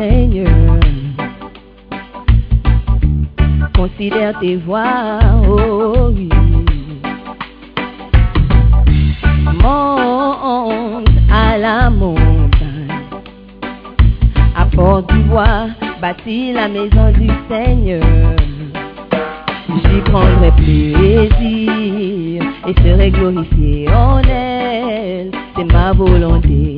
Seigneur. Considère tes voies, oh oui. Monte à la montagne, apporte du bois, bâtis la maison du Seigneur. J'y prendrai plaisir et serai glorifié en elle. C'est ma volonté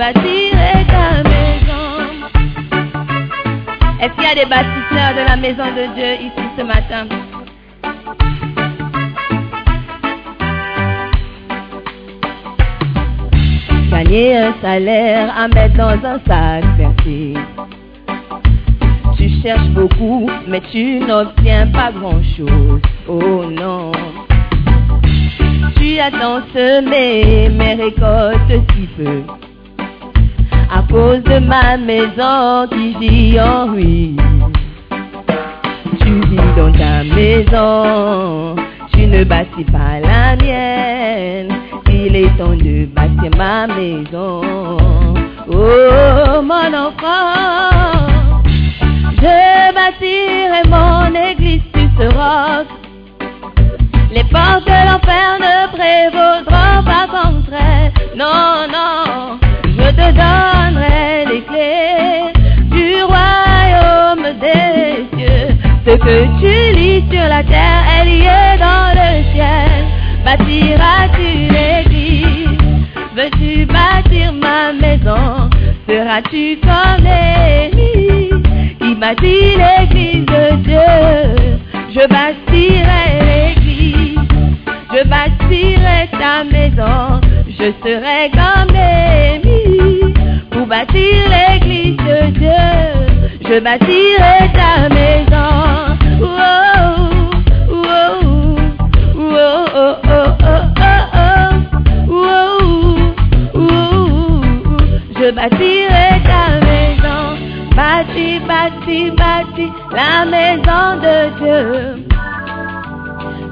bâtirai ta maison. Est-ce qu'il y a des bâtisseurs de la maison de Dieu ici ce matin? Gagner un salaire à mettre dans un sac versé. Tu cherches beaucoup, mais tu n'obtiens pas grand-chose. Oh non. Tu as tant semé, mais récoltes si peu. Cause de ma maison qui vit en ruine. Tu vis dans ta maison, tu ne bâtis pas la mienne. Il est temps de bâtir ma maison. Oh mon enfant, je bâtirai mon église sur ce roc. Les portes de l'enfer ne prévaudront pas contre elle. Non, non, je te donnerai les clés du royaume des cieux. Ce que tu lis sur la terre est lié dans le ciel. Bâtiras-tu l'église? Veux-tu bâtir ma maison? Seras-tu comme Élie qui bâtit l'église de Dieu? Je bâtirai l'église je bâtirai ta maison, je serai comme Élie bâtir l'église de Dieu. Je bâtirai ta maison. Wow, wow, wow, Je bâtirai ta maison. Bâti, bâti, bâti la maison de Dieu.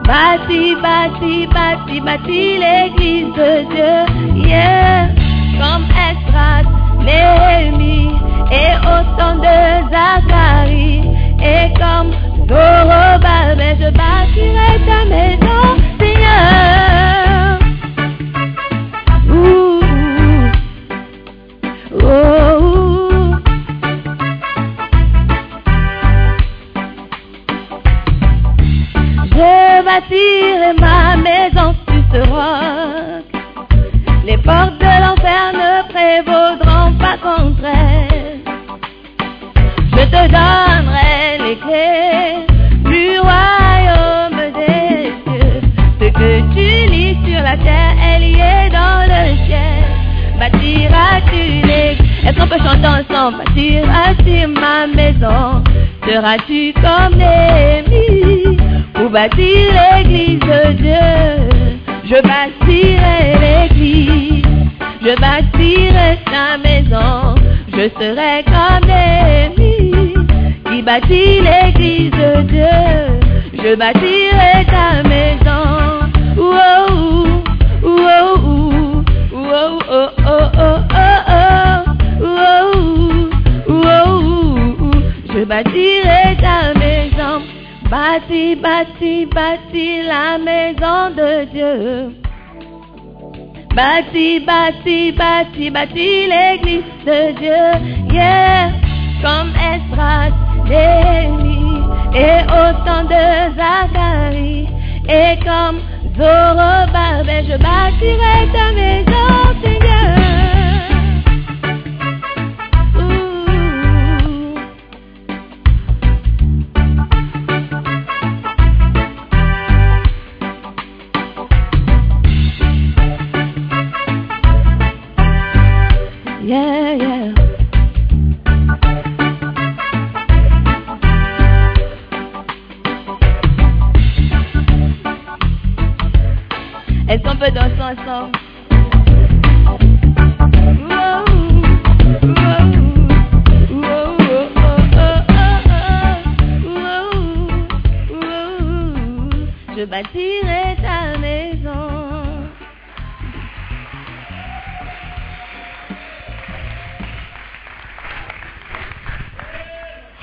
Bâti, bâti, bâti, bâti l'église de Dieu. Et autant de Zacharie. Et comme Zorobabel, je bâtirai ta maison, donnerai les du royaume des cieux. Ce que tu lis sur la terre est lié dans le ciel. Bâtiras-tu l'église Est-ce qu'on peut chanter ensemble? Bâtiras-tu ma maison? Seras-tu comme Néhémie Pour bâtir l'église de Dieu? Je bâtirai l'église. Je bâtirai ta maison. Je serai comme Qui bâtit l'église de Dieu Je bâtirai ta maison oh, oh, oh, oh, oh, oh, oh, Je bâtirai ta maison, bâti, bâti, bâti la maison de Dieu. Bâti, bâti, bâti, bâti l'église de Dieu. Yeah, comme Esdras, Néhémie et autant de Zacharie. Et comme Zorobabel, je bâtirai ta maison,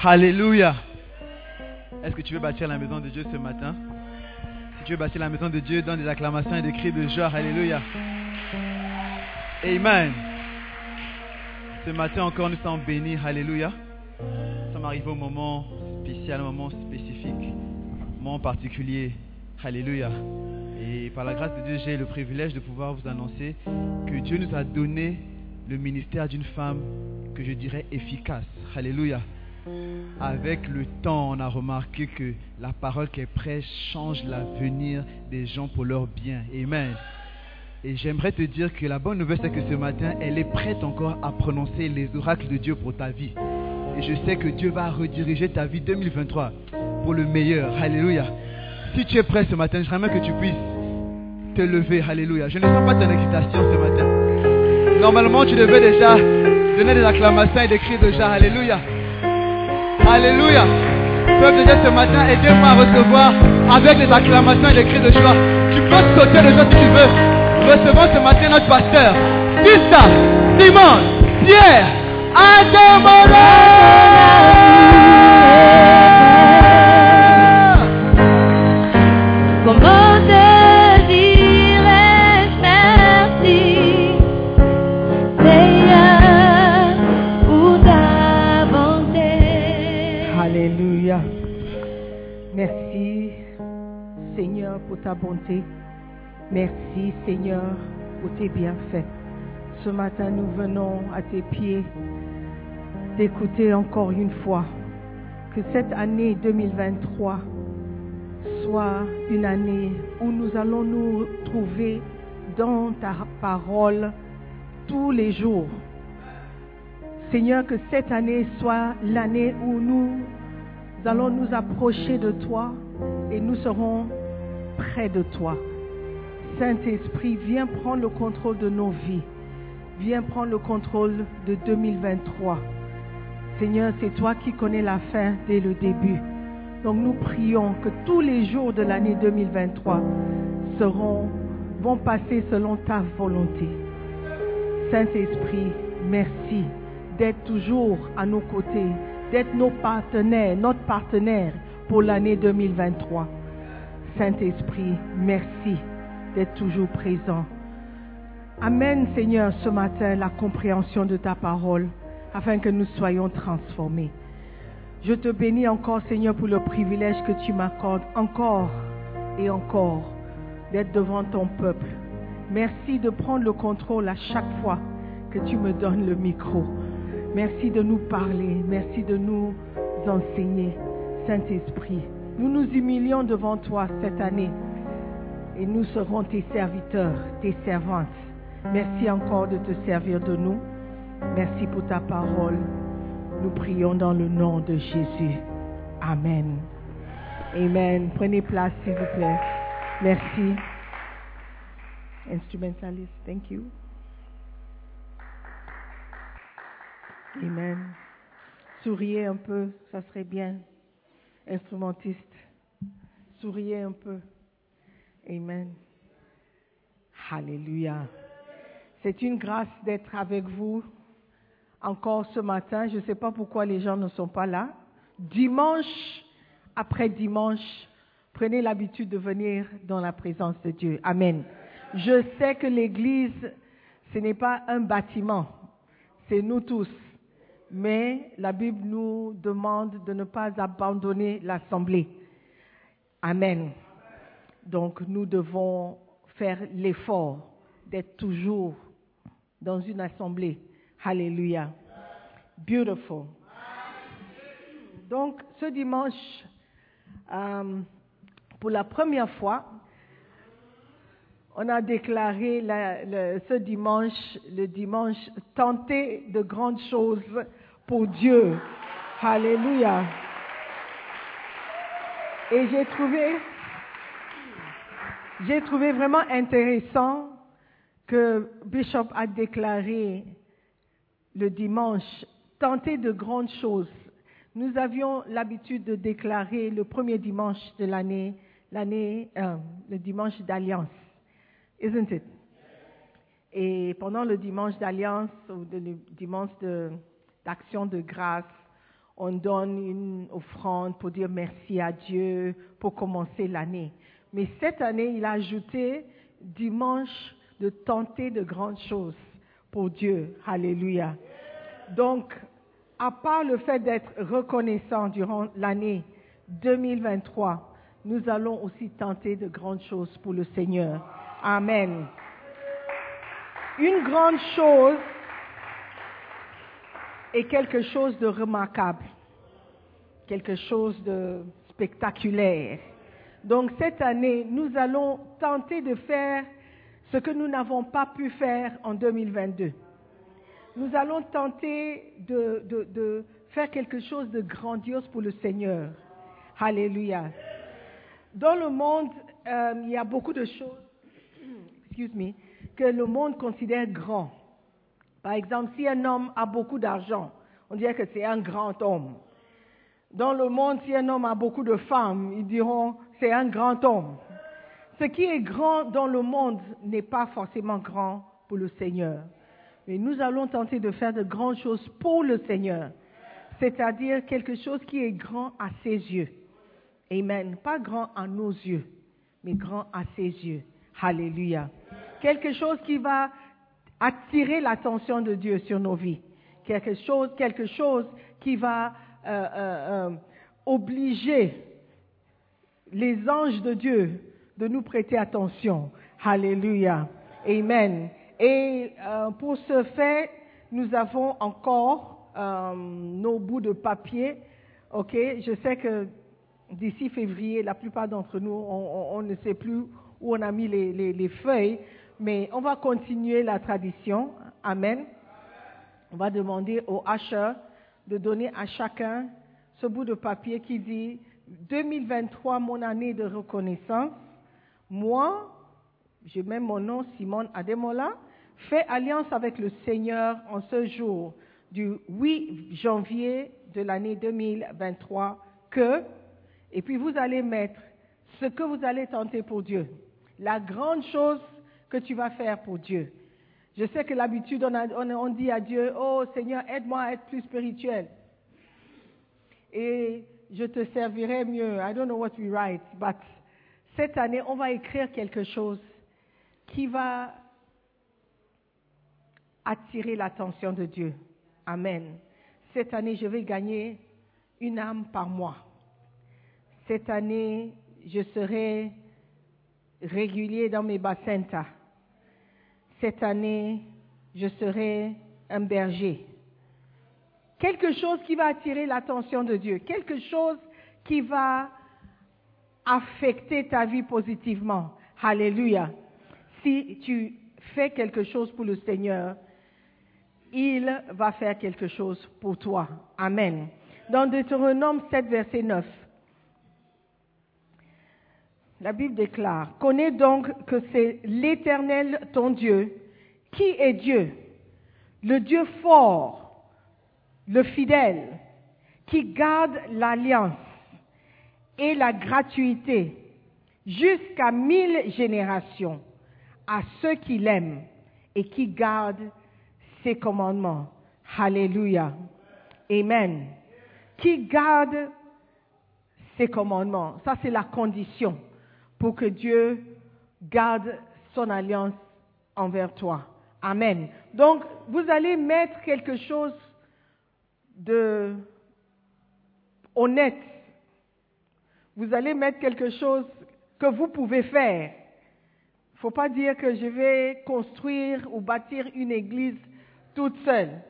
Alléluia. Est-ce que tu veux bâtir la maison de Dieu ce matin? Si tu veux bâtir la maison de Dieu, donne des acclamations et des cris de joie. Alléluia. Amen. Ce matin encore, nous sommes bénis. Alléluia. Nous sommes arrivés au moment spécial, au moment spécifique, moment particulier. Alléluia. Et par la grâce de Dieu, j'ai le privilège de pouvoir vous annoncer que Dieu nous a donné le ministère d'une femme que je dirais efficace. Alléluia. Avec le temps, on a remarqué que la parole qu'elle prêche change l'avenir des gens pour leur bien. Amen. Et j'aimerais te dire que la bonne nouvelle, c'est que ce matin, elle est prête encore à prononcer les oracles de Dieu pour ta vie. Et je sais que Dieu va rediriger ta vie 2023 pour le meilleur. Alléluia. Si tu es prêt ce matin, j'aimerais que tu puisses te lever. Alléluia. Je ne sens pas ton excitation ce matin. Normalement, tu devais déjà donner des acclamations et des cris de. Alléluia. Alléluia. Peuple de Dieu ce matin, aidez-moi à recevoir avec des acclamations et des cris de joie. Tu peux sauter de joie si tu veux. Recevons ce matin notre pasteur. Tista, Simon, Pierre, Adomola. Alléluia. Merci Seigneur pour ta bonté. Merci Seigneur pour tes bienfaits. Ce matin, nous venons à tes pieds d'écouter encore une fois que cette année 2023 soit une année où nous allons nous trouver dans ta parole tous les jours. Seigneur, que cette année soit l'année où nous allons nous approcher de toi et nous serons près de toi. Saint-Esprit, viens prendre le contrôle de nos vies. Viens prendre le contrôle de 2023. Seigneur, c'est toi qui connais la fin dès le début. Donc nous prions que tous les jours de l'année 2023 seront, vont passer selon ta volonté. Saint-Esprit, merci d'être toujours à nos côtés, d'être nos partenaires, notre partenaire pour l'année 2023. Saint-Esprit, merci d'être toujours présent. Amène, Seigneur, ce matin la compréhension de ta parole afin que nous soyons transformés. Je te bénis encore, Seigneur, pour le privilège que tu m'accordes encore et encore d'être devant ton peuple. Merci de prendre le contrôle à chaque fois que tu me donnes le micro. Merci de nous parler. Merci de nous enseigner. Saint-Esprit, nous nous humilions devant toi cette année et nous serons tes serviteurs, tes servantes. Merci encore de te servir de nous. Merci pour ta parole. Nous prions dans le nom de Jésus. Amen. Amen. Prenez place, s'il vous plaît. Merci. Instrumentalist, thank you. Amen. Souriez un peu, ça serait bien. Instrumentiste, souriez un peu. Amen. Alléluia. C'est une grâce d'être avec vous encore ce matin. Je ne sais pas pourquoi les gens ne sont pas là. Dimanche après dimanche, prenez l'habitude de venir dans la présence de Dieu. Amen. Je sais que l'Église, ce n'est pas un bâtiment, c'est nous tous. Mais la Bible nous demande de ne pas abandonner l'Assemblée. Amen. Donc nous devons faire l'effort d'être toujours dans une assemblée. Alléluia. Beautiful. Donc ce dimanche, euh, pour la première fois, on a déclaré ce dimanche, le dimanche, tenter de grandes choses pour Dieu. Alléluia. Et j'ai trouvé, j'ai trouvé vraiment intéressant que Bishop a déclaré le dimanche, tenter de grandes choses. Nous avions l'habitude de déclarer le premier dimanche de l'année, l'année, euh, le dimanche d'alliance, isn't it? Et pendant le dimanche d'alliance ou le dimanche de- d'action de grâce, on donne une offrande pour dire merci à Dieu pour commencer l'année. Mais cette année, il a ajouté dimanche de tenter de grandes choses pour Dieu. Alléluia. Donc, à part le fait d'être reconnaissant durant l'année 2023, nous allons aussi tenter de grandes choses pour le Seigneur. Amen. Une grande chose est quelque chose de remarquable, quelque chose de spectaculaire. Donc cette année, nous allons tenter de faire ce que nous n'avons pas pu faire en 2022 nous allons tenter de, faire quelque chose de grandiose pour le Seigneur. Alléluia. Dans le monde, euh, il y a beaucoup de choses excuse me, que le monde considère grand. Par exemple, si un homme a beaucoup d'argent, on dirait que c'est un grand homme. Dans le monde, si un homme a beaucoup de femmes, ils diront c'est un grand homme. Ce qui est grand dans le monde n'est pas forcément grand pour le Seigneur. Mais nous allons tenter de faire de grandes choses pour le Seigneur, c'est-à-dire quelque chose qui est grand à ses yeux. Amen. Pas grand à nos yeux, mais grand à ses yeux. Alléluia. Quelque chose qui va attirer l'attention de Dieu sur nos vies. Quelque chose, quelque chose qui va euh, euh, euh, obliger les anges de Dieu de nous prêter attention. Alléluia. Amen. Et pour ce fait, nous avons encore nos bouts de papier. Ok, je sais que d'ici février, la plupart d'entre nous, on, on- on ne sait plus où on a mis les, les- les feuilles, mais on va continuer la tradition. Amen. On va demander au usher de donner à chacun ce bout de papier qui dit 2023, mon année de reconnaissance. Moi, je mets mon nom, Simone Ademola, fais alliance avec le Seigneur en ce jour du 8 janvier de l'année 2023 que, Et puis vous allez mettre ce que vous allez tenter pour Dieu. La grande chose que tu vas faire pour Dieu. Je sais que l'habitude, on, on dit à Dieu, oh Seigneur, aide-moi à être plus spirituel. Et je te servirai mieux. I don't know what we write, but cette année, on va écrire quelque chose qui va attirer l'attention de Dieu. Amen. Cette année, je vais gagner une âme par mois. Cette année, je serai régulier dans mes bacentas. Cette année, je serai un berger. Quelque chose qui va attirer l'attention de Dieu. Quelque chose qui va affecter ta vie positivement. Alléluia. Si tu fais quelque chose pour le Seigneur, il va faire quelque chose pour toi. Amen. Dans Deutéronome 7, verset 9, la Bible déclare, Connais donc que c'est l'Éternel ton Dieu, qui est Dieu, le Dieu fort, le fidèle, qui garde l'alliance et la gratuité jusqu'à mille générations à ceux qui l'aiment et qui gardent ses commandements. Alléluia. Amen. Qui garde ses commandements. Ça, c'est la condition pour que Dieu garde son alliance envers toi. Amen. Donc, vous allez mettre quelque chose de honnête. Vous allez mettre quelque chose que vous pouvez faire. Il ne faut pas dire que je vais construire ou bâtir une église toute seule.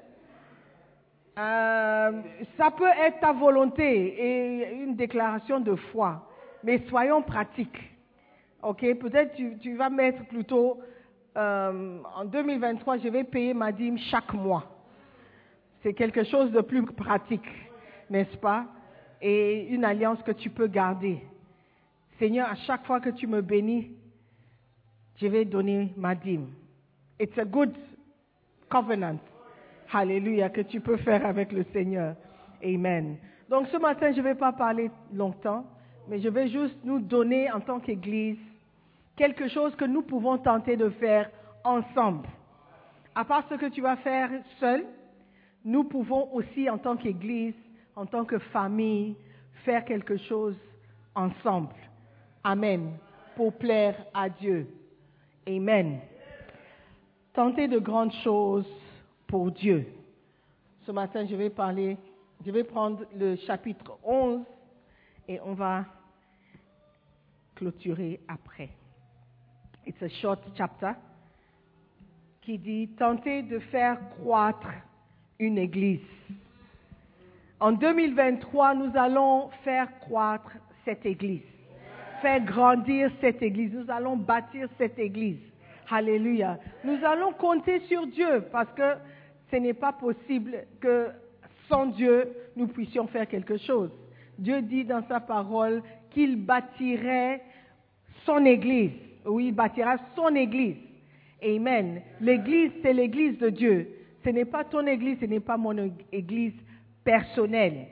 Euh, ça peut être ta volonté et une déclaration de foi, mais soyons pratiques. Ok, peut-être tu, vas mettre plutôt euh, en 2023, je vais payer ma dîme chaque mois. C'est quelque chose de plus pratique, n'est-ce pas? Et une alliance que tu peux garder. Seigneur, à chaque fois que tu me bénis, je vais donner ma dîme. It's a good covenant. Alléluia, que tu peux faire avec le Seigneur. Amen. Donc ce matin, je ne vais pas parler longtemps, mais je vais juste nous donner en tant qu'Église quelque chose que nous pouvons tenter de faire ensemble. À part ce que tu vas faire seul, nous pouvons aussi en tant qu'Église, en tant que famille, faire quelque chose ensemble. Amen. Pour plaire à Dieu. Amen. Tenter de grandes choses pour Dieu. Ce matin, je vais parler, je vais prendre le chapitre 11 et on va clôturer après. It's a short chapter qui dit tenter de faire croître une église. En 2023, nous allons faire croître cette église, faire grandir cette église. Nous allons bâtir cette église. Alléluia. Nous allons compter sur Dieu parce que ce n'est pas possible que sans Dieu, nous puissions faire quelque chose. Dieu dit dans sa parole qu'il bâtirait son église. Oui, il bâtira son église. Amen. L'église, c'est l'église de Dieu. Ce n'est pas ton église, ce n'est pas mon église personnelle.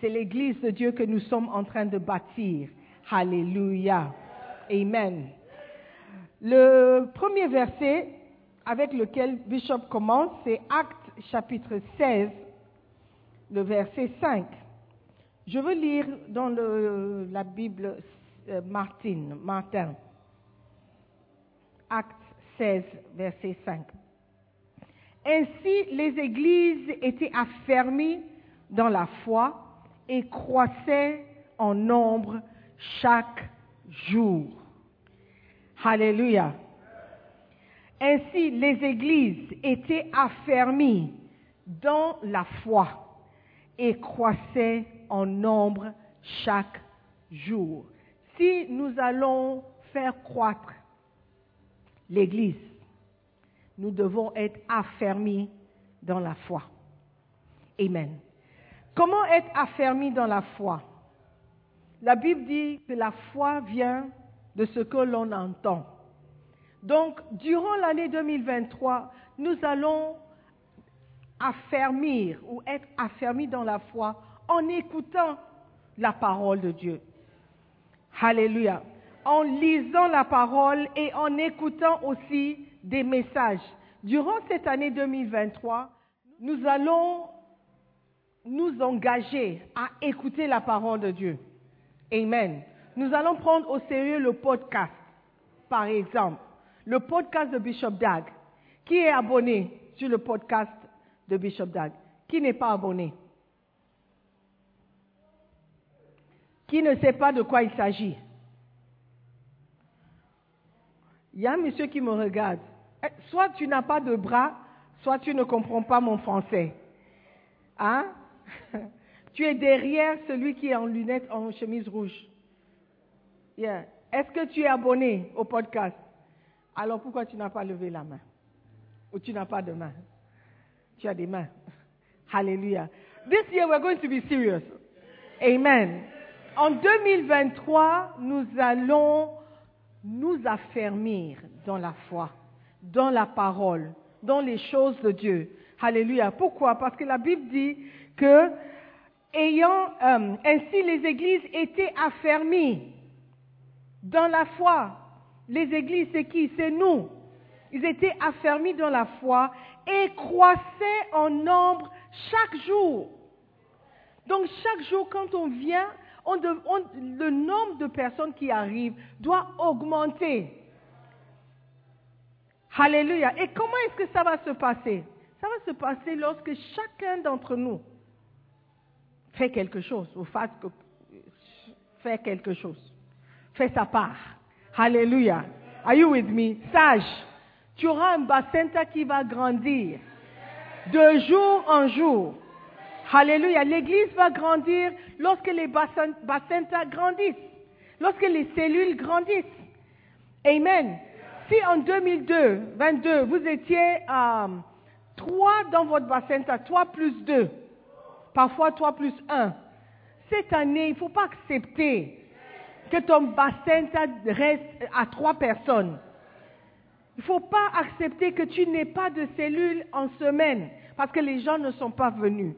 C'est l'église de Dieu que nous sommes en train de bâtir. Alléluia. Amen. Le premier verset avec lequel Bishop commence, c'est Actes chapitre 16, le verset 5. Je veux lire dans la Bible euh, Martin, Martin. Actes 16, verset 5. Ainsi, les églises étaient affermies dans la foi et croissaient en nombre chaque jour. Alléluia. Ainsi, les églises étaient affermies dans la foi et croissaient en nombre chaque jour. Si nous allons faire croître l'Église, nous devons être affermis dans la foi. Amen. Comment être affermis dans la foi? La Bible dit que la foi vient de ce que l'on entend. Donc, durant l'année 2023, nous allons affermir ou être affermis dans la foi en écoutant la parole de Dieu. Alléluia. En lisant la parole et en écoutant aussi des messages. Durant cette année 2023, nous allons nous engager à écouter la parole de Dieu. Amen. Nous allons prendre au sérieux le podcast, par exemple. Le podcast de Bishop Dag. Qui est abonné sur le podcast de Bishop Dag? Qui n'est pas abonné? Qui ne sait pas de quoi il s'agit? Il y a un monsieur qui me regarde. Eh, Soit tu n'as pas de bras, soit tu ne comprends pas mon français. Hein? Tu es derrière celui qui est en lunettes, en chemise rouge. Yeah. Est-ce que tu es abonné au podcast? Alors pourquoi tu n'as pas levé la main? Ou tu n'as pas de main? Tu as des mains. Hallelujah. This year we're going to be serious. Amen. En 2023, nous allons nous affermir dans la foi, dans la parole, dans les choses de Dieu. Alléluia. Pourquoi? Parce que la Bible dit que ayant euh, ainsi les églises étaient affermies dans la foi. Les églises, c'est qui? C'est nous. Ils étaient affermis dans la foi et croissaient en nombre chaque jour. Donc chaque jour, quand on vient, le nombre de personnes qui arrivent doit augmenter. Alléluia. Et comment est-ce que ça va se passer? Ça va se passer lorsque chacun d'entre nous fait quelque chose, ou fasse fait quelque chose, fait sa part. Alléluia. Are you with me? Sage, tu auras un bacenta qui va grandir de jour en jour. Alléluia. L'Église va grandir lorsque les bassin- bacentas grandissent, lorsque les cellules grandissent. Amen. Si en 2002, 22, vous étiez euh, trois dans votre bacenta, trois plus deux, parfois trois plus un, cette année, il ne faut pas accepter que ton bacenta reste à trois personnes. Il ne faut pas accepter que tu n'aies pas de cellules en semaine parce que les gens ne sont pas venus.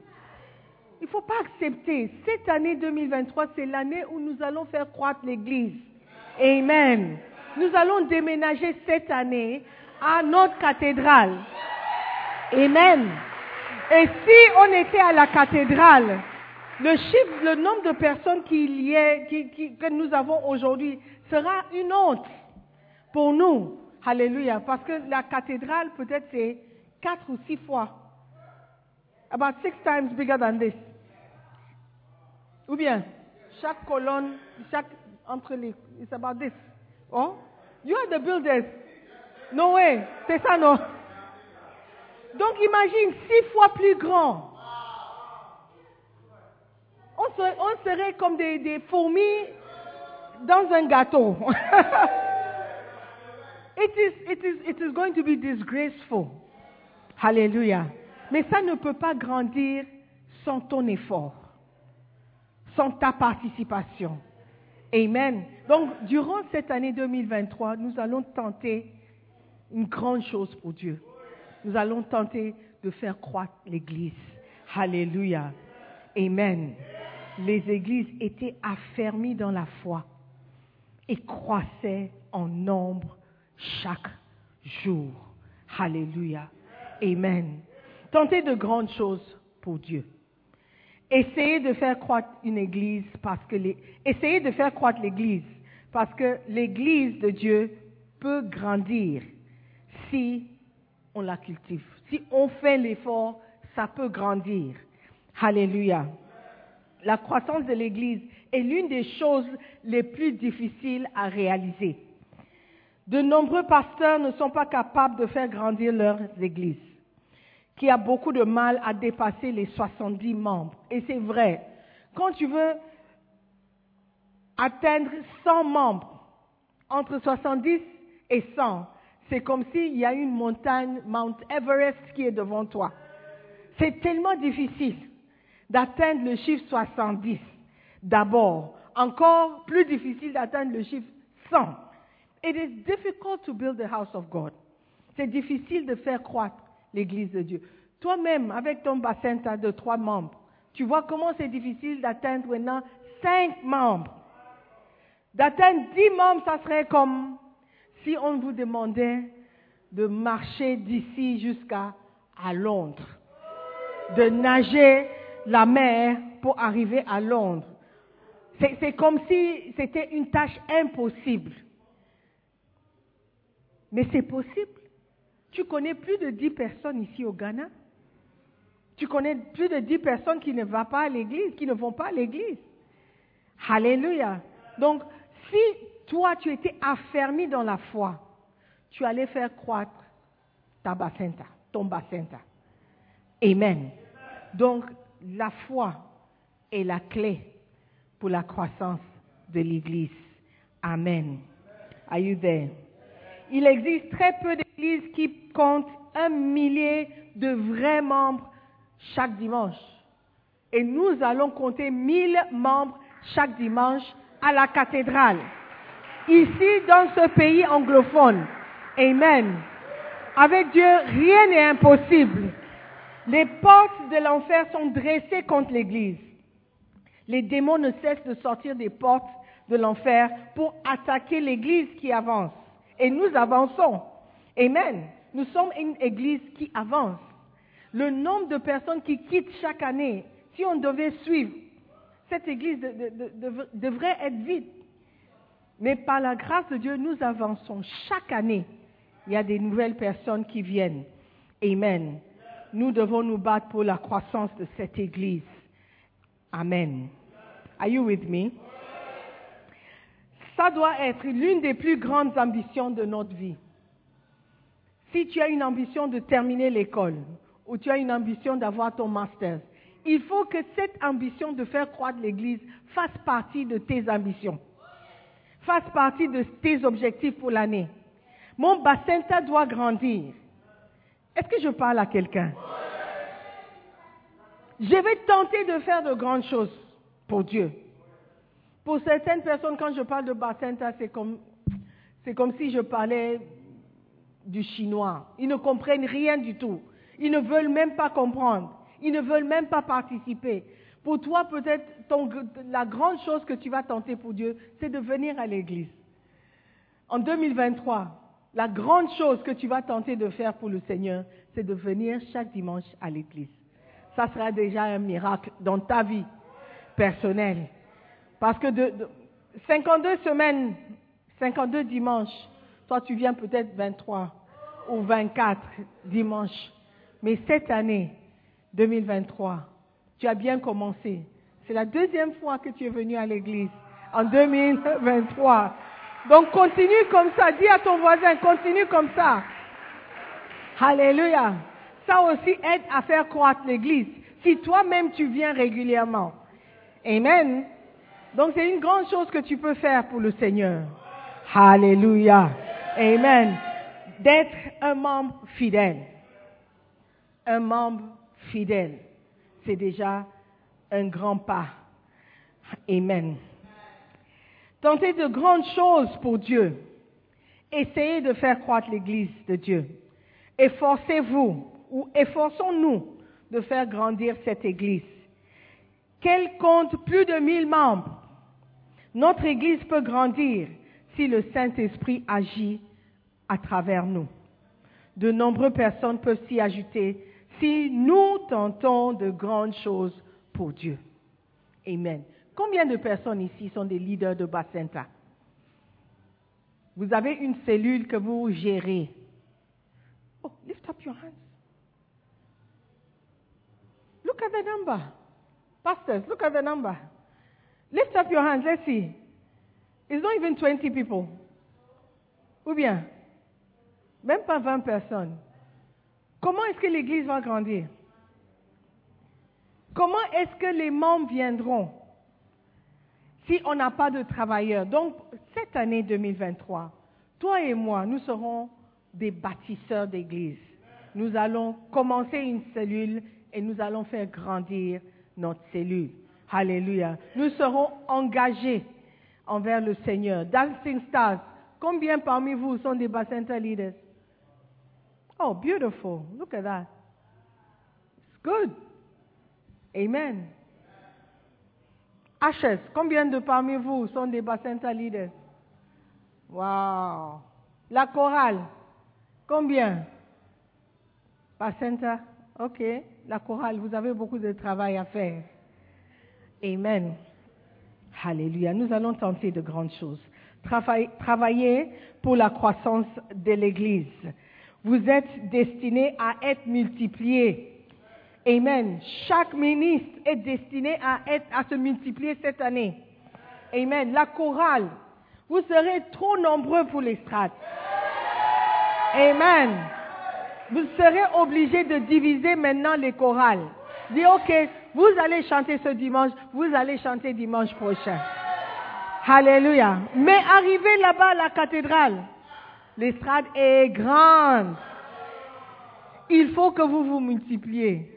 Il ne faut pas accepter. Cette année 2023, c'est l'année où nous allons faire croître l'Église. Amen. Nous allons déménager cette année à notre cathédrale. Amen. Et si on était à la cathédrale, le chiffre, le nombre de personnes y qui- que nous avons aujourd'hui sera une honte pour nous. Alléluia. Parce que la cathédrale, peut-être, c'est quatre ou six fois. About six times bigger than this. Ou bien, chaque colonne, chaque, entre les, it's about this. Oh? You are the builders. No way. C'est ça, non? Donc imagine, six fois plus grand. On serait, comme des, fourmis dans un gâteau. it, is, it, is, it is going to be disgraceful. Alléluia. Mais ça ne peut pas grandir sans ton effort, sans ta participation. Amen. Donc, durant cette année 2023, nous allons tenter une grande chose pour Dieu. Nous allons tenter de faire croître l'Église. Alléluia. Amen. Les églises étaient affermies dans la foi et croissaient en nombre chaque jour. Alléluia. Amen. Tentez de grandes choses pour Dieu. Essayez de faire croître l'église parce que l'église de Dieu peut grandir si on la cultive. Si on fait l'effort, ça peut grandir. Alléluia. La croissance de l'église est l'une des choses les plus difficiles à réaliser. De nombreux pasteurs ne sont pas capables de faire grandir leurs églises qui a beaucoup de mal à dépasser les 70 membres. Et c'est vrai. Quand tu veux atteindre 100 membres, entre 70 et 100, c'est comme s'il y a une montagne, Mount Everest, qui est devant toi. C'est tellement difficile d'atteindre le chiffre 70 d'abord. Encore plus difficile d'atteindre le chiffre 100. It is difficult to build the house of God. C'est difficile de faire croître l'Église de Dieu. Toi-même, avec ton bassin de trois membres, tu vois comment c'est difficile d'atteindre maintenant cinq membres. D'atteindre 10 membres, ça serait comme si on vous demandait de marcher d'ici jusqu'à Londres, de nager la mer pour arriver à Londres. C'est comme si c'était une tâche impossible. Mais c'est possible. Tu connais plus de 10 personnes ici au Ghana? Tu connais plus de 10 personnes qui ne vont pas à l'église, qui ne vont pas à l'église? Alléluia. Donc, si toi, tu étais affermi dans la foi, tu allais faire croître ta basenta, ton basenta. Amen. Donc, la foi est la clé pour la croissance de l'Église. Amen. Are you there? Il existe très peu d'églises qui comptent un millier de vrais membres chaque dimanche. Et nous allons compter mille membres chaque dimanche à la cathédrale. Ici, dans ce pays anglophone. Amen. Avec Dieu, rien n'est impossible. Les portes de l'enfer sont dressées contre l'Église. Les démons ne cessent de sortir des portes de l'enfer pour attaquer l'Église qui avance. Et nous avançons. Amen. Nous sommes une Église qui avance. Le nombre de personnes qui quittent chaque année, si on devait suivre, cette Église devrait être vide. Mais par la grâce de Dieu, nous avançons. Chaque année, il y a des nouvelles personnes qui viennent. Amen. Nous devons nous battre pour la croissance de cette Église. Amen. Are you with me? Ça doit être l'une des plus grandes ambitions de notre vie. Si tu as une ambition de terminer l'école ou tu as une ambition d'avoir ton master, il faut que cette ambition de faire croître l'Église fasse partie de tes ambitions, fasse partie de tes objectifs pour l'année. Mon bassin doit grandir. Est-ce que je parle à quelqu'un? Je vais tenter de faire de grandes choses pour Dieu. Pour certaines personnes, quand je parle de Bacenta, c'est comme, c'est comme si je parlais du chinois. Ils ne comprennent rien du tout. Ils ne veulent même pas comprendre. Ils ne veulent même pas participer. Pour toi, peut-être, la grande chose que tu vas tenter pour Dieu, c'est de venir à l'église. En 2023, la grande chose que tu vas tenter de faire pour le Seigneur, c'est de venir chaque dimanche à l'église. Ça sera déjà un miracle dans ta vie personnelle. Parce que de, 52 semaines, 52 dimanches, toi tu viens peut-être 23 ou 24 dimanches. Mais cette année, 2023, tu as bien commencé. C'est la deuxième fois que tu es venu à l'église en 2023. Donc continue comme ça. Dis à ton voisin, continue comme ça. Alléluia. Ça aussi aide à faire croître l'église. Si toi-même tu viens régulièrement. Amen. Donc c'est une grande chose que tu peux faire pour le Seigneur. Alléluia. Amen. D'être un membre fidèle. Un membre fidèle. C'est déjà un grand pas. Amen. Tentez de grandes choses pour Dieu. Essayez de faire croître l'Église de Dieu. Efforcez-vous ou efforçons-nous de faire grandir cette Église. Qu'elle compte plus de mille membres. Notre Église peut grandir si le Saint-Esprit agit à travers nous. De nombreuses personnes peuvent s'y ajouter si nous tentons de grandes choses pour Dieu. Amen. Combien de personnes ici sont des leaders de Bacenta Vous avez une cellule que vous gérez. Oh, lift up your hands. Look at the number. Pastors, look at the number. Lift up your hands. Let's see. It's not even 20 people. Ou bien, même pas 20 personnes. Comment est-ce que l'Église va grandir? Comment est-ce que les membres viendront? Si on n'a pas de travailleurs. Donc, cette année 2023, toi et moi, nous serons des bâtisseurs d'église. Nous allons commencer une cellule et nous allons faire grandir notre cellule. Alléluia. Nous serons engagés envers le Seigneur. Dancing Stars, combien parmi vous sont des Bacenta leaders? Oh, beautiful. Look at that. It's good. Amen. HS, combien de parmi vous sont des Bacenta leaders? Wow. La chorale, combien? Bacenta, ok. La chorale, vous avez beaucoup de travail à faire. Amen. Alléluia. Nous allons tenter de grandes choses. Travailler pour la croissance de l'Église. Vous êtes destinés à être multipliés. Amen. Chaque ministre est destiné à, être, à se multiplier cette année. Amen. La chorale, vous serez trop nombreux pour l'estrade. Amen. Vous serez obligés de diviser maintenant les chorales. Dis, ok, vous allez chanter ce dimanche, vous allez chanter dimanche prochain. Alléluia. Mais arrivez là-bas à la cathédrale, l'estrade est grande. Il faut que vous vous multipliez.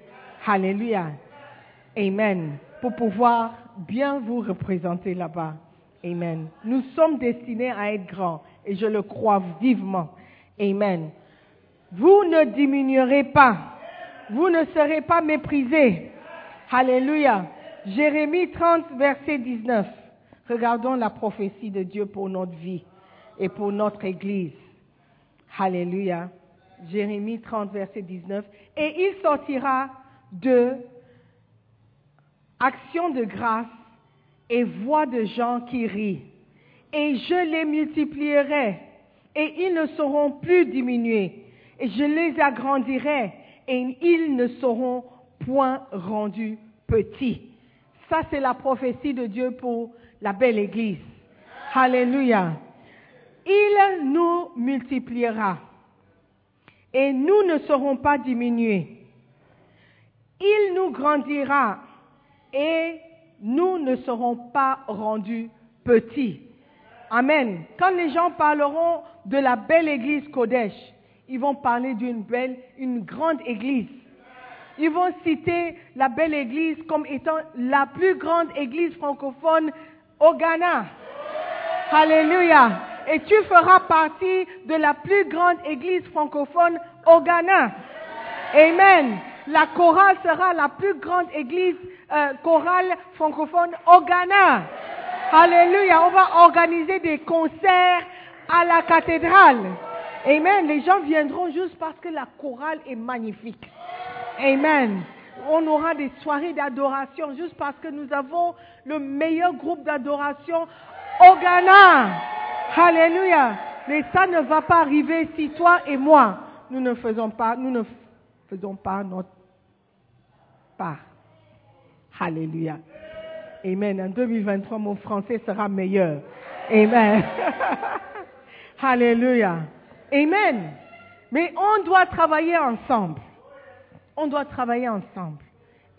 Alléluia. Amen. Pour pouvoir bien vous représenter là-bas. Amen. Nous sommes destinés à être grands et je le crois vivement. Amen. Vous ne diminuerez pas. Vous ne serez pas méprisés. Alléluia. Jérémie 30, verset 19. Regardons la prophétie de Dieu pour notre vie et pour notre Église. Alléluia. Jérémie 30, verset 19. Et il sortira de action de grâce et voix de gens qui rient. Et je les multiplierai et ils ne seront plus diminués. Et je les agrandirai et ils ne seront point rendus petits. Ça, c'est la prophétie de Dieu pour la belle Église. Alléluia. Il nous multipliera et nous ne serons pas diminués. Il nous grandira et nous ne serons pas rendus petits. Amen. Quand les gens parleront de la belle église Kodesh, ils vont parler d'une belle, une grande église. Ils vont citer la belle église comme étant la plus grande église francophone au Ghana. Alléluia. Et tu feras partie de la plus grande église francophone au Ghana. Amen. La chorale sera la plus grande église euh, chorale francophone au Ghana. Alléluia. On va organiser des concerts à la cathédrale. Amen. Les gens viendront juste parce que la chorale est magnifique. Amen. On aura des soirées d'adoration juste parce que nous avons le meilleur groupe d'adoration au Ghana. Alléluia. Mais ça ne va pas arriver si toi et moi, nous ne faisons pas, nous ne faisons pas notre part. Alléluia. Amen. En 2023, mon français sera meilleur. Amen. Alléluia. Amen. Mais on doit travailler ensemble. On doit travailler ensemble.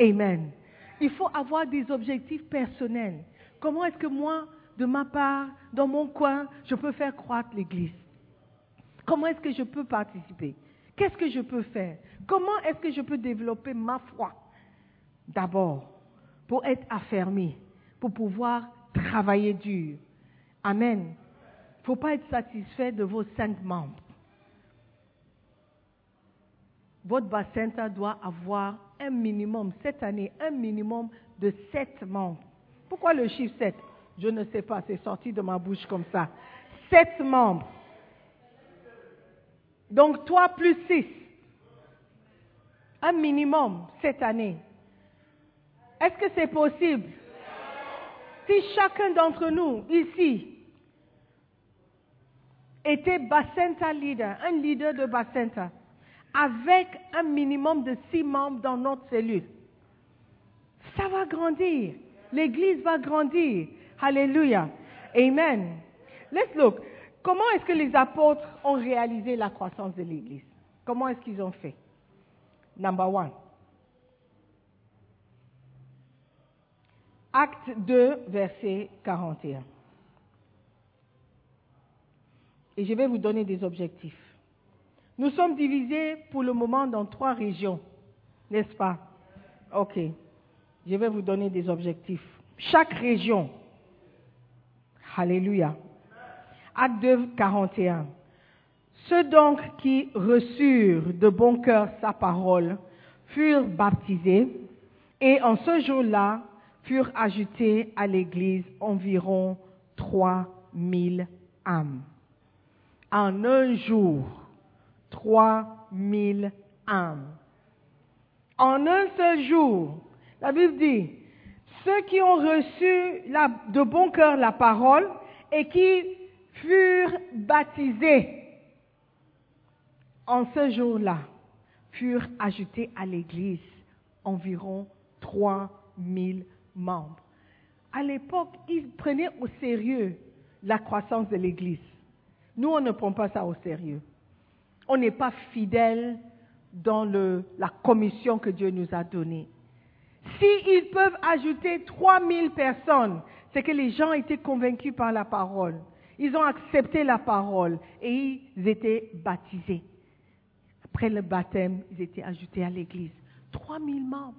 Amen. Il faut avoir des objectifs personnels. Comment est-ce que moi, de ma part, dans mon coin, je peux faire croître l'Église? Comment est-ce que je peux participer? Qu'est-ce que je peux faire? Comment est-ce que je peux développer ma foi? D'abord, pour être affermi, pour pouvoir travailler dur. Amen. Il ne faut pas être satisfait de vos cinq membres. Votre bassin doit avoir un minimum, cette année, un minimum de sept membres. Pourquoi le chiffre 7 Je ne sais pas, c'est sorti de ma bouche comme ça. Sept membres. Donc toi plus six. Un minimum cette année. Est-ce que c'est possible? Si chacun d'entre nous ici était Bacenta leader, un leader de Bacenta, avec un minimum de six membres dans notre cellule, ça va grandir. L'église va grandir. Alléluia. Amen. Let's look. Comment est-ce que les apôtres ont réalisé la croissance de l'église? Comment est-ce qu'ils ont fait? Number one. Acte 2, verset 41. Et je vais vous donner des objectifs. Nous sommes divisés pour le moment dans trois régions, n'est-ce pas? Ok. Je vais vous donner des objectifs. Chaque région. Alléluia. Acte 2, 41. Ceux donc qui reçurent de bon cœur sa parole furent baptisés et en ce jour-là furent ajoutées à l'Église environ 3000 âmes. En un jour, 3000 âmes. En un seul jour, la Bible dit, ceux qui ont reçu de bon cœur la parole et qui furent baptisés en ce jour-là, furent ajoutés à l'Église environ 3000 membres. À l'époque, ils prenaient au sérieux la croissance de l'Église. Nous, on ne prend pas ça au sérieux. On n'est pas fidèle dans la commission que Dieu nous a donnée. S'ils peuvent ajouter 3000 personnes, c'est que les gens étaient convaincus par la parole. Ils ont accepté la parole et ils étaient baptisés. Après le baptême, ils étaient ajoutés à l'église. 3000 membres.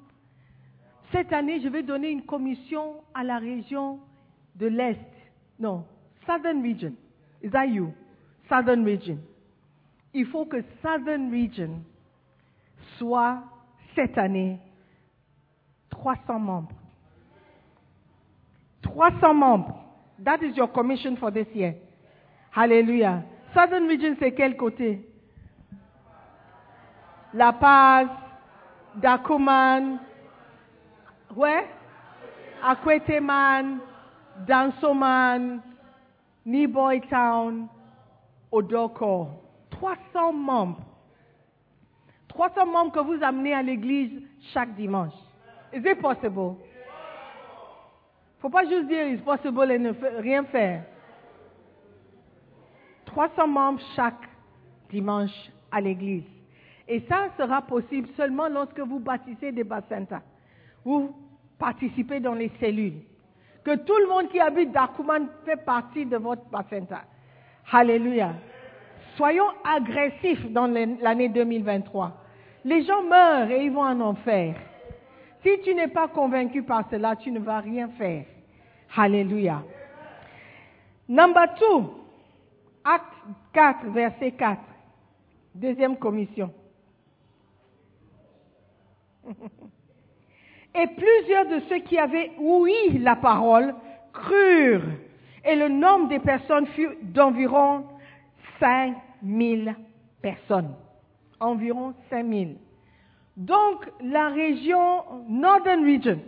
Cette année, je vais donner une commission à la région de l'Est. Non, Southern Region. Is that you? Southern Region. Il faut que Southern Region soit cette année 300 membres. 300 membres. That is your commission for this year. Hallelujah. Southern Region, c'est quel côté? La Paz, Dakuman, where? Akweteman, Dansoman, Niboy Town, Odoko. 300 membres. 300 membres que vous amenez à l'église chaque dimanche. Is it possible? Faut pas juste dire it's possible et ne rien faire. 300 membres chaque dimanche à l'église. Et ça sera possible seulement lorsque vous bâtissez des bassins. Vous participez dans les cellules. Que tout le monde qui habite Dakuman fait partie de votre bassin. Alléluia. Soyons agressifs dans l'an- l'année 2023. Les gens meurent et ils vont en enfer. Si tu n'es pas convaincu par cela, tu ne vas rien faire. Alléluia. Number two, acte 4, verset 4. Deuxième commission. Et plusieurs de ceux qui avaient ouï la parole crurent. Et le nombre des personnes fut d'environ 5000 personnes. Environ 5000. Donc, la région Northern Region,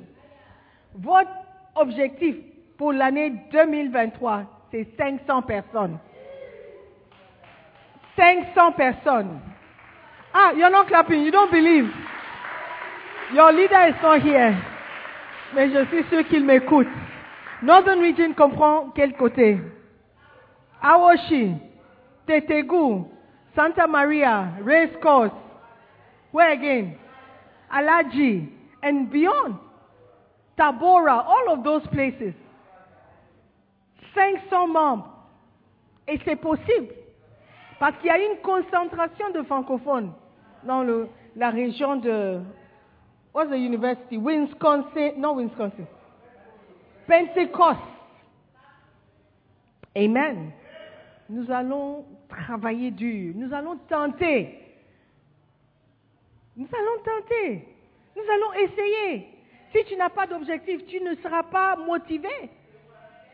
votre objectif pour l'année 2023, c'est 500 personnes. 500 personnes. Ah, you're not clapping, you don't believe. Your leader is not here. Mais je suis sûr qu'il m'écoute. Northern Region comprend quel côté? Awoshi, Tetegu, Santa Maria, Race Course. Where again? Alaji and beyond. Tabora, all of those places. 500 membres. Et c'est possible. Parce qu'il y a une concentration de francophones dans la région de, what's the university? Wisconsin, non Wisconsin. Pentecost. Amen. Nous allons travailler dur. Nous allons tenter. Nous allons tenter. Nous allons essayer. Si tu n'as pas d'objectif, tu ne seras pas motivé.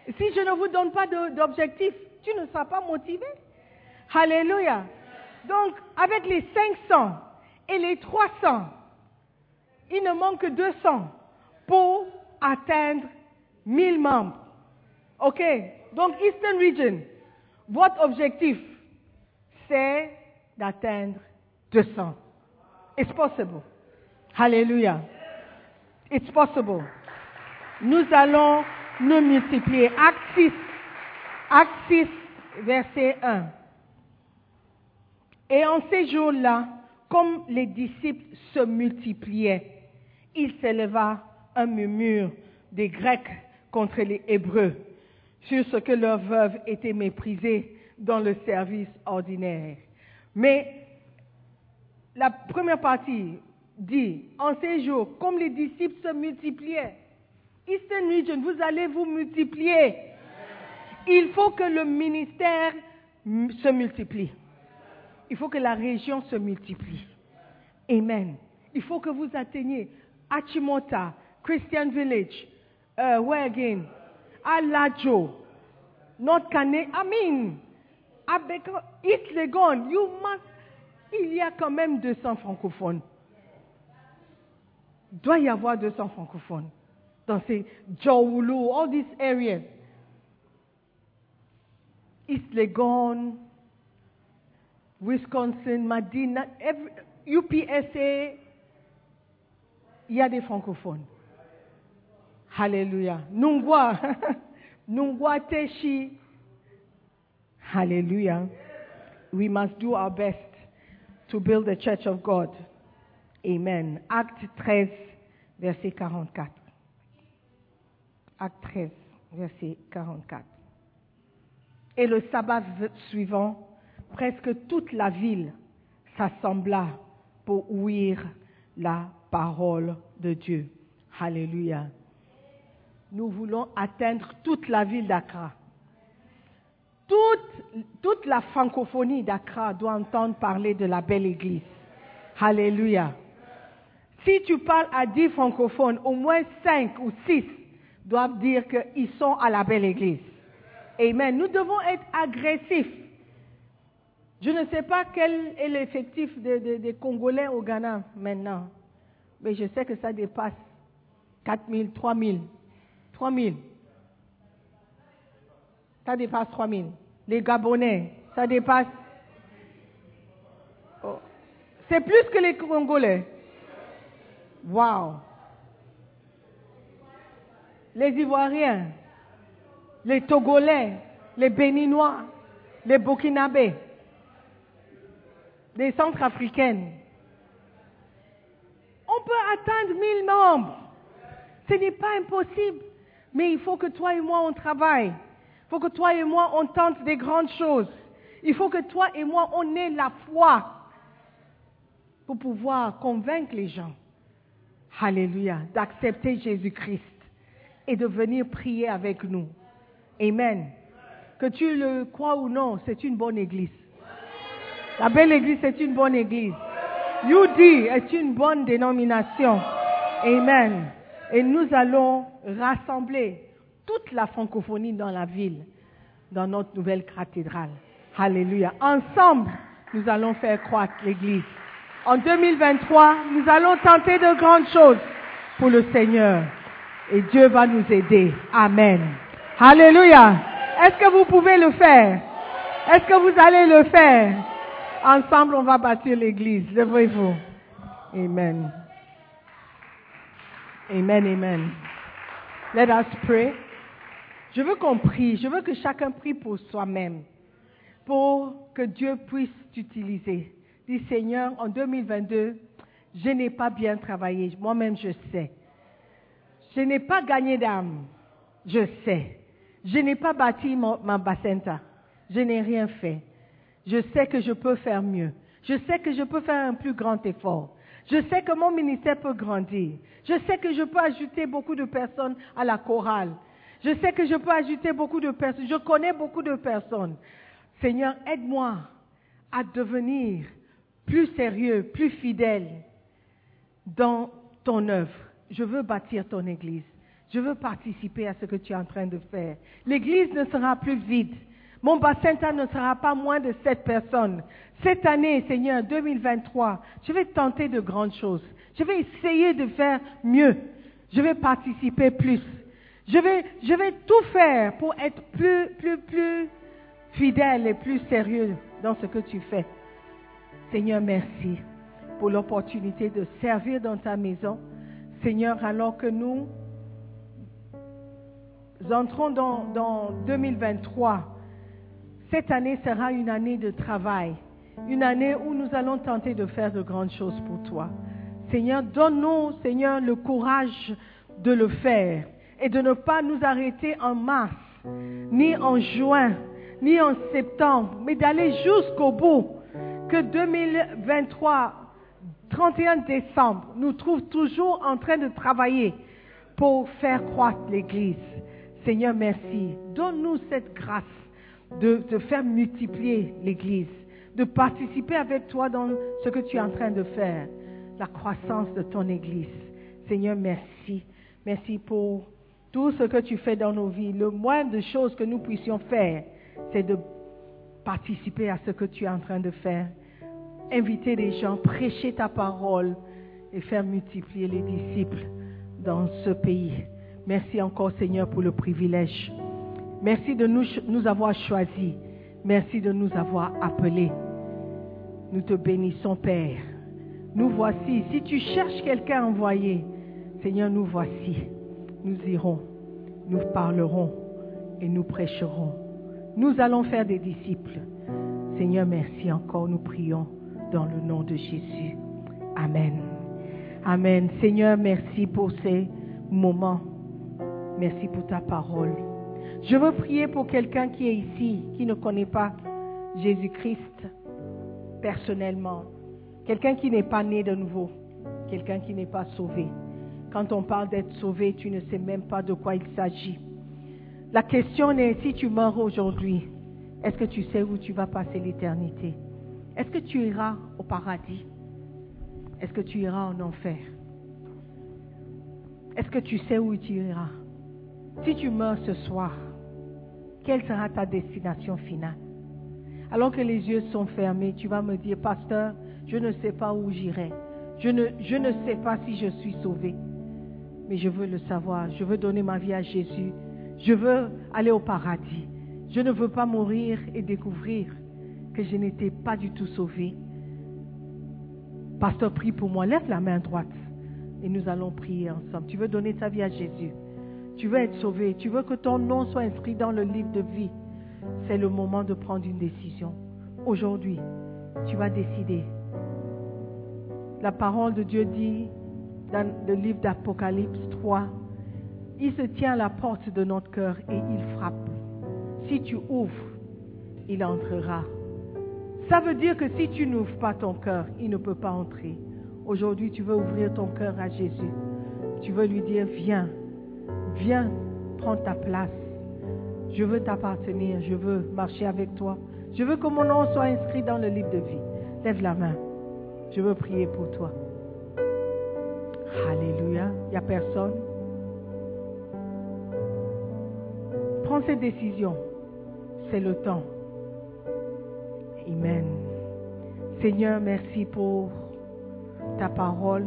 Si je ne vous donne pas d'objectif, tu ne seras pas motivé. Alléluia. Donc, avec les 500 et les 300, il ne manque que 200 pour atteindre 1000 membres. OK? Donc, Eastern Region, votre objectif, c'est d'atteindre 200. It's possible. Hallelujah. It's possible. Nous allons nous multiplier. Acte 6, Acte 6, verset 1. Et en ces jours-là, comme les disciples se multipliaient, il s'éleva un murmure des Grecs contre les Hébreux sur ce que leurs veuves étaient méprisées dans le service ordinaire. Mais la première partie dit, en ces jours, comme les disciples se multipliaient, Eastern Region, vous allez vous multiplier. Il faut que le ministère se multiplie. Il faut que la région se multiplie. Amen. Il faut que vous atteigniez Achimota, Christian Village, uh, where again? Alajo. Not Kane. I mean, avec East Legon, you must. Il y a quand même 200 francophones. Doit y avoir 200 francophones dans ces Jowulu, all these areas. East Legon, Wisconsin, Madina, every, UPSA, il y a des francophones. Hallelujah. Nungwa, Nungwa Teshi. Hallelujah. We must do our best to build the church of God. Amen. Acte 13, verset 44. Acte 13, verset 44. Et le sabbat suivant, presque toute la ville s'assembla pour ouïr la parole de Dieu. Alléluia. Nous voulons atteindre toute la ville d'Accra. Toute, la francophonie d'Accra doit entendre parler de la belle église. Alléluia. Si tu parles à dix francophones, au moins cinq ou six doivent dire qu'ils sont à la belle église. Amen. Nous devons être agressifs. Je ne sais pas quel est l'effectif des de, de Congolais au Ghana maintenant, mais je sais que ça dépasse 4 000, 3 000. 3 000. Ça dépasse 3 000. Les Gabonais, ça dépasse. Oh. C'est plus que les Congolais. Wow. Les Ivoiriens, les Togolais, les Béninois, les Burkinabés, les Centrafricaines. On peut atteindre 1000 membres. Ce n'est pas impossible. Mais il faut que toi et moi, on travaille. Il faut que toi et moi, on tente des grandes choses. Il faut que toi et moi, on ait la foi pour pouvoir convaincre les gens. Alléluia. D'accepter Jésus-Christ et de venir prier avec nous. Amen. Que tu le crois ou non, c'est une bonne église. La belle église, c'est une bonne église. UD est une bonne dénomination. Amen. Et nous allons rassembler toute la francophonie dans la ville, dans notre nouvelle cathédrale. Alléluia. Ensemble, nous allons faire croître l'église. En 2023, nous allons tenter de grandes choses pour le Seigneur. Et Dieu va nous aider. Amen. Alléluia. Est-ce que vous pouvez le faire? Est-ce que vous allez le faire? Ensemble, on va bâtir l'église. Levez-vous. Amen. Amen, amen. Let us pray. Je veux qu'on prie. Je veux que chacun prie pour soi-même. Pour que Dieu puisse t'utiliser. Dis Seigneur, en 2022, je n'ai pas bien travaillé. Moi-même, je sais. Je n'ai pas gagné d'âme. Je sais. Je n'ai pas bâti mon, ma bacenta. Je n'ai rien fait. Je sais que je peux faire mieux. Je sais que je peux faire un plus grand effort. Je sais que mon ministère peut grandir. Je sais que je peux ajouter beaucoup de personnes à la chorale. Je sais que je peux ajouter beaucoup de personnes. Je connais beaucoup de personnes. Seigneur, aide-moi à devenir plus sérieux, plus fidèle dans ton œuvre. Je veux bâtir ton Église. Je veux participer à ce que tu es en train de faire. L'Église ne sera plus vide. Mon bassin ne sera pas moins de sept personnes. Cette année, Seigneur, 2023, je vais tenter de grandes choses. Je vais essayer de faire mieux. Je vais participer plus. Je vais, je vais tout faire pour être plus, plus, plus fidèle et plus sérieux dans ce que tu fais. Seigneur, merci pour l'opportunité de servir dans ta maison. Seigneur, alors que nous entrons dans, dans 2023, cette année sera une année de travail, une année où nous allons tenter de faire de grandes choses pour toi. Seigneur, donne-nous, Seigneur, le courage de le faire et de ne pas nous arrêter en mars, ni en juin, ni en septembre, mais d'aller jusqu'au bout. Que 2023, 31 décembre, nous trouve toujours en train de travailler pour faire croître l'Église. Seigneur, merci. Donne-nous cette grâce de, de faire multiplier l'Église, de participer avec toi dans ce que tu es en train de faire, la croissance de ton Église. Seigneur, merci. Merci pour Tout ce que tu fais dans nos vies, le moindre de choses que nous puissions faire, c'est de participer à ce que tu es en train de faire. Inviter les gens, prêcher ta parole et faire multiplier les disciples dans ce pays. Merci encore Seigneur pour le privilège. Merci de nous avoir choisis. Merci de nous avoir appelés. Nous te bénissons Père. Nous voici. Si tu cherches quelqu'un à envoyer, Seigneur, nous voici. Nous irons, nous parlerons et nous prêcherons. Nous allons faire des disciples. Seigneur, merci encore. Nous prions dans le nom de Jésus. Amen. Amen. Seigneur, merci pour ces moments. Merci pour ta parole. Je veux prier pour quelqu'un qui est ici, qui ne connaît pas Jésus-Christ personnellement. Quelqu'un qui n'est pas né de nouveau. Quelqu'un qui n'est pas sauvé. Quand on parle d'être sauvé, tu ne sais même pas de quoi il s'agit. La question est, si tu meurs aujourd'hui, est-ce que tu sais où tu vas passer l'éternité? Est-ce que tu iras au paradis? Est-ce que tu iras en enfer? Est-ce que tu sais où tu iras? Si tu meurs ce soir, quelle sera ta destination finale? Alors que les yeux sont fermés, tu vas me dire, pasteur, je ne sais pas où j'irai. Je ne, je ne sais pas si je suis sauvé. Mais je veux le savoir. Je veux donner ma vie à Jésus. Je veux aller au paradis. Je ne veux pas mourir et découvrir que je n'étais pas du tout sauvé. Pasteur, prie pour moi. Lève la main droite et nous allons prier ensemble. Tu veux donner ta vie à Jésus? Tu veux être sauvé. Tu veux que ton nom soit inscrit dans le livre de vie. C'est le moment de prendre une décision. Aujourd'hui, tu vas décider. La parole de Dieu dit dans le livre d'Apocalypse 3, il se tient à la porte de notre cœur et il frappe. Si tu ouvres, il entrera. Ça veut dire que si tu n'ouvres pas ton cœur, il ne peut pas entrer. Aujourd'hui, tu veux ouvrir ton cœur à Jésus. Tu veux lui dire, viens, viens, prends ta place. Je veux t'appartenir, je veux marcher avec toi. Je veux que mon nom soit inscrit dans le livre de vie. Lève la main. Je veux prier pour toi. Alléluia. Il n'y a personne. Prends cette décision. C'est le temps. Amen. Seigneur, merci pour ta parole.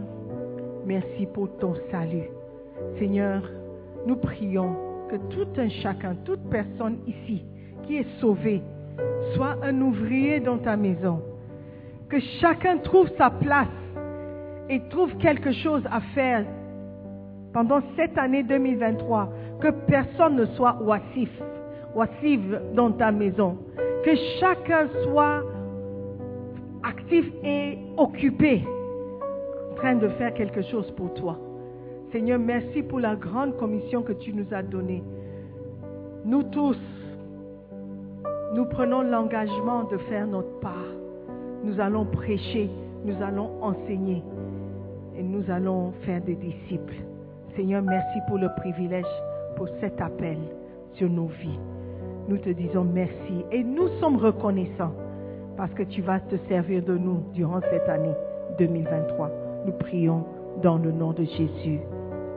Merci pour ton salut. Seigneur, nous prions que tout un chacun, toute personne ici qui est sauvée, soit un ouvrier dans ta maison. Que chacun trouve sa place et trouve quelque chose à faire pendant cette année 2023. Que personne ne soit oisif, oisif dans ta maison. Que chacun soit actif et occupé en train de faire quelque chose pour toi. Seigneur, merci pour la grande commission que tu nous as donnée. Nous tous, nous prenons l'engagement de faire notre part. Nous allons prêcher, nous allons enseigner et nous allons faire des disciples. Seigneur, merci pour le privilège, pour cet appel sur nos vies. Nous te disons merci et nous sommes reconnaissants parce que tu vas te servir de nous durant cette année 2023. Nous prions dans le nom de Jésus.